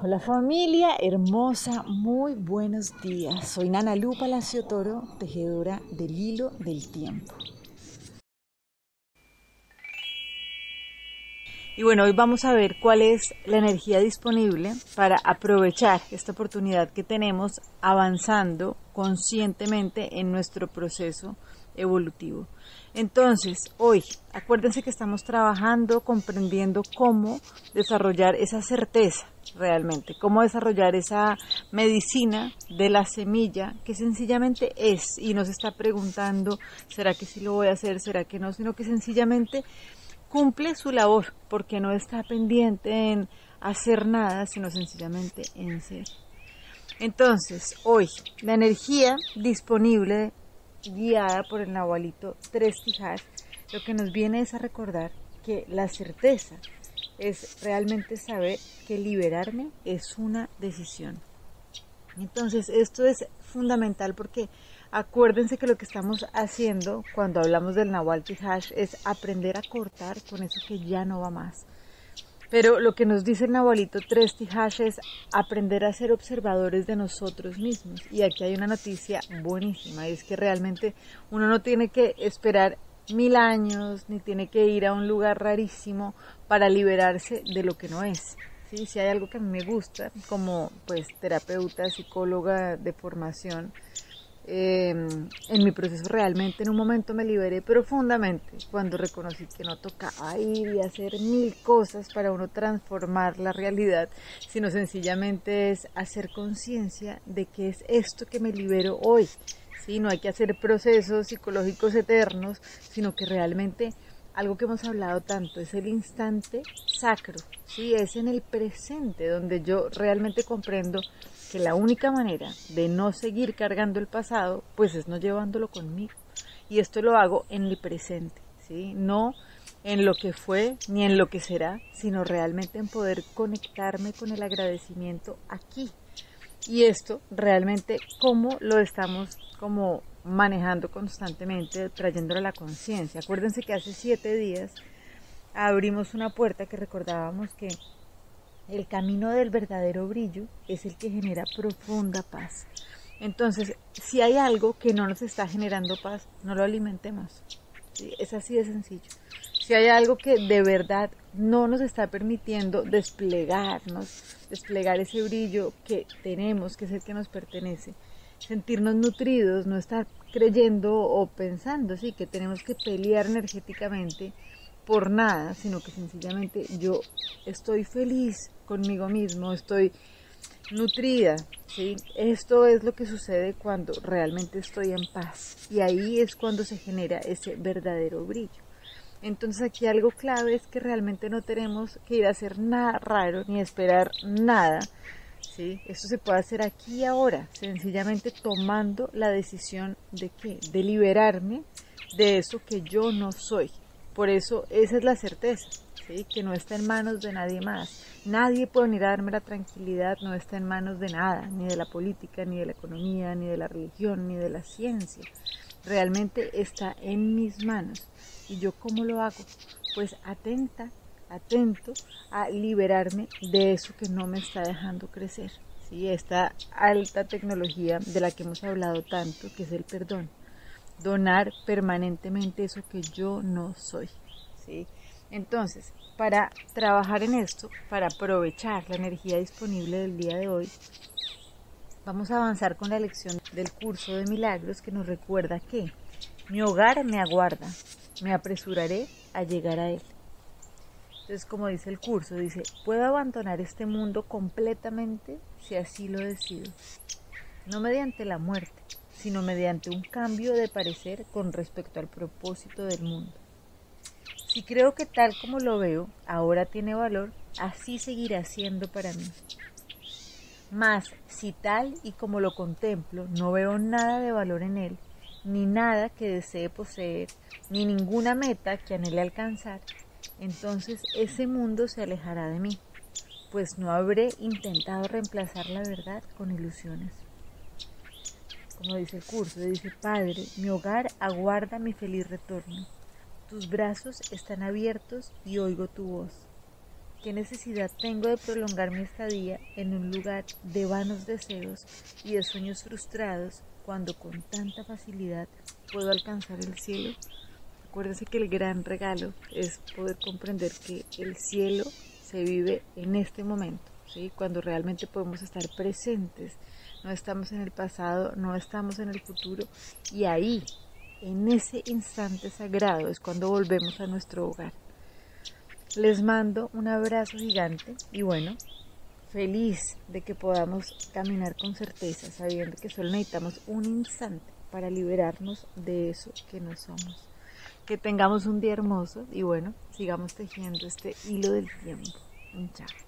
Hola familia hermosa, muy buenos días. Soy Nana Lu Palacio Toro, tejedora del hilo del tiempo. Y bueno, hoy vamos a ver cuál es la energía disponible para aprovechar esta oportunidad que tenemos avanzando conscientemente en nuestro proceso evolutivo. Entonces, hoy, acuérdense que estamos trabajando, comprendiendo cómo desarrollar esa certeza realmente, cómo desarrollar esa medicina de la semilla que sencillamente es y nos está preguntando, ¿será que sí lo voy a hacer? ¿Será que no? Sino que sencillamente cumple su labor porque no está pendiente en hacer nada, sino sencillamente en ser. Entonces, hoy, la energía disponible guiada por el Nahualito Tres Tijas, lo que nos viene es a recordar que la certeza es realmente saber que liberarme es una decisión. Entonces, esto es fundamental porque acuérdense que lo que estamos haciendo cuando hablamos del Nahual Tihash es aprender a cortar con eso que ya no va más. Pero lo que nos dice el Nahualito Tres Tihash es aprender a ser observadores de nosotros mismos. Y aquí hay una noticia buenísima, y es que realmente uno no tiene que esperar mil años, ni tiene que ir a un lugar rarísimo para liberarse de lo que no es. ¿Sí? Si hay algo que a mí me gusta, como pues terapeuta, psicóloga de formación, em, en mi proceso realmente en un momento me liberé profundamente cuando reconocí que no tocaba ir y hacer mil cosas para uno transformar la realidad, sino sencillamente es hacer conciencia de que es esto que me libero hoy, no hay que hacer procesos psicológicos eternos, sino que realmente algo que hemos hablado tanto es el instante sacro, ¿sí? es en el presente donde yo realmente comprendo que la única manera de no seguir cargando el pasado, pues es no llevándolo conmigo. Y esto lo hago en el presente, ¿sí? no en lo que fue ni en lo que será, sino realmente en poder conectarme con el agradecimiento aquí, y esto realmente cómo lo estamos como manejando constantemente, trayéndolo a la conciencia. Acuérdense que hace siete días abrimos una puerta que recordábamos que el camino del verdadero brillo es el que genera profunda paz. Entonces, si hay algo que no nos está generando paz, no lo alimentemos. Es así de sencillo si hay algo que de verdad no nos está permitiendo desplegarnos, desplegar ese brillo que tenemos, que es el que nos pertenece, sentirnos nutridos, no estar creyendo o pensando, sí, que tenemos que pelear energéticamente por nada, sino que sencillamente yo estoy feliz conmigo mismo, estoy nutrida, ¿sí? Esto es lo que sucede cuando realmente estoy en paz y ahí es cuando se genera ese verdadero brillo. Entonces aquí algo clave es que realmente no tenemos que ir a hacer nada raro ni esperar nada. ¿Sí? Esto se puede hacer aquí y ahora, sencillamente tomando la decisión de qué, de liberarme de eso que yo no soy. Por eso esa es la certeza, ¿sí? que no está en manos de nadie más. Nadie puede venir a darme la tranquilidad, no está en manos de nada, ni de la política, ni de la economía, ni de la religión, ni de la ciencia. Realmente está en mis manos. ¿Y yo cómo lo hago? Pues atenta, atento a liberarme de eso que no me está dejando crecer. ¿sí? Esta alta tecnología de la que hemos hablado tanto, que es el perdón. Donar permanentemente eso que yo no soy. ¿sí? Entonces, para trabajar en esto, para aprovechar la energía disponible del día de hoy, vamos a avanzar con la lección del curso de milagros que nos recuerda que mi hogar me aguarda, me apresuraré a llegar a él. Entonces, como dice el curso, dice, puedo abandonar este mundo completamente si así lo decido. No mediante la muerte, sino mediante un cambio de parecer con respecto al propósito del mundo. Si creo que tal como lo veo ahora tiene valor, así seguirá siendo para mí. Mas si tal y como lo contemplo no veo nada de valor en él, ni nada que desee poseer, ni ninguna meta que anhele alcanzar, entonces ese mundo se alejará de mí, pues no habré intentado reemplazar la verdad con ilusiones. Como dice el curso, dice, Padre, mi hogar aguarda mi feliz retorno. Tus brazos están abiertos y oigo tu voz. ¿Qué necesidad tengo de prolongar mi estadía en un lugar de vanos deseos y de sueños frustrados cuando con tanta facilidad puedo alcanzar el cielo? Acuérdense que el gran regalo es poder comprender que el cielo se vive en este momento, ¿sí? cuando realmente podemos estar presentes, no estamos en el pasado, no estamos en el futuro y ahí, en ese instante sagrado, es cuando volvemos a nuestro hogar. Les mando un abrazo gigante y bueno, feliz de que podamos caminar con certeza, sabiendo que solo necesitamos un instante para liberarnos de eso que no somos. Que tengamos un día hermoso y bueno, sigamos tejiendo este hilo del tiempo. Chao.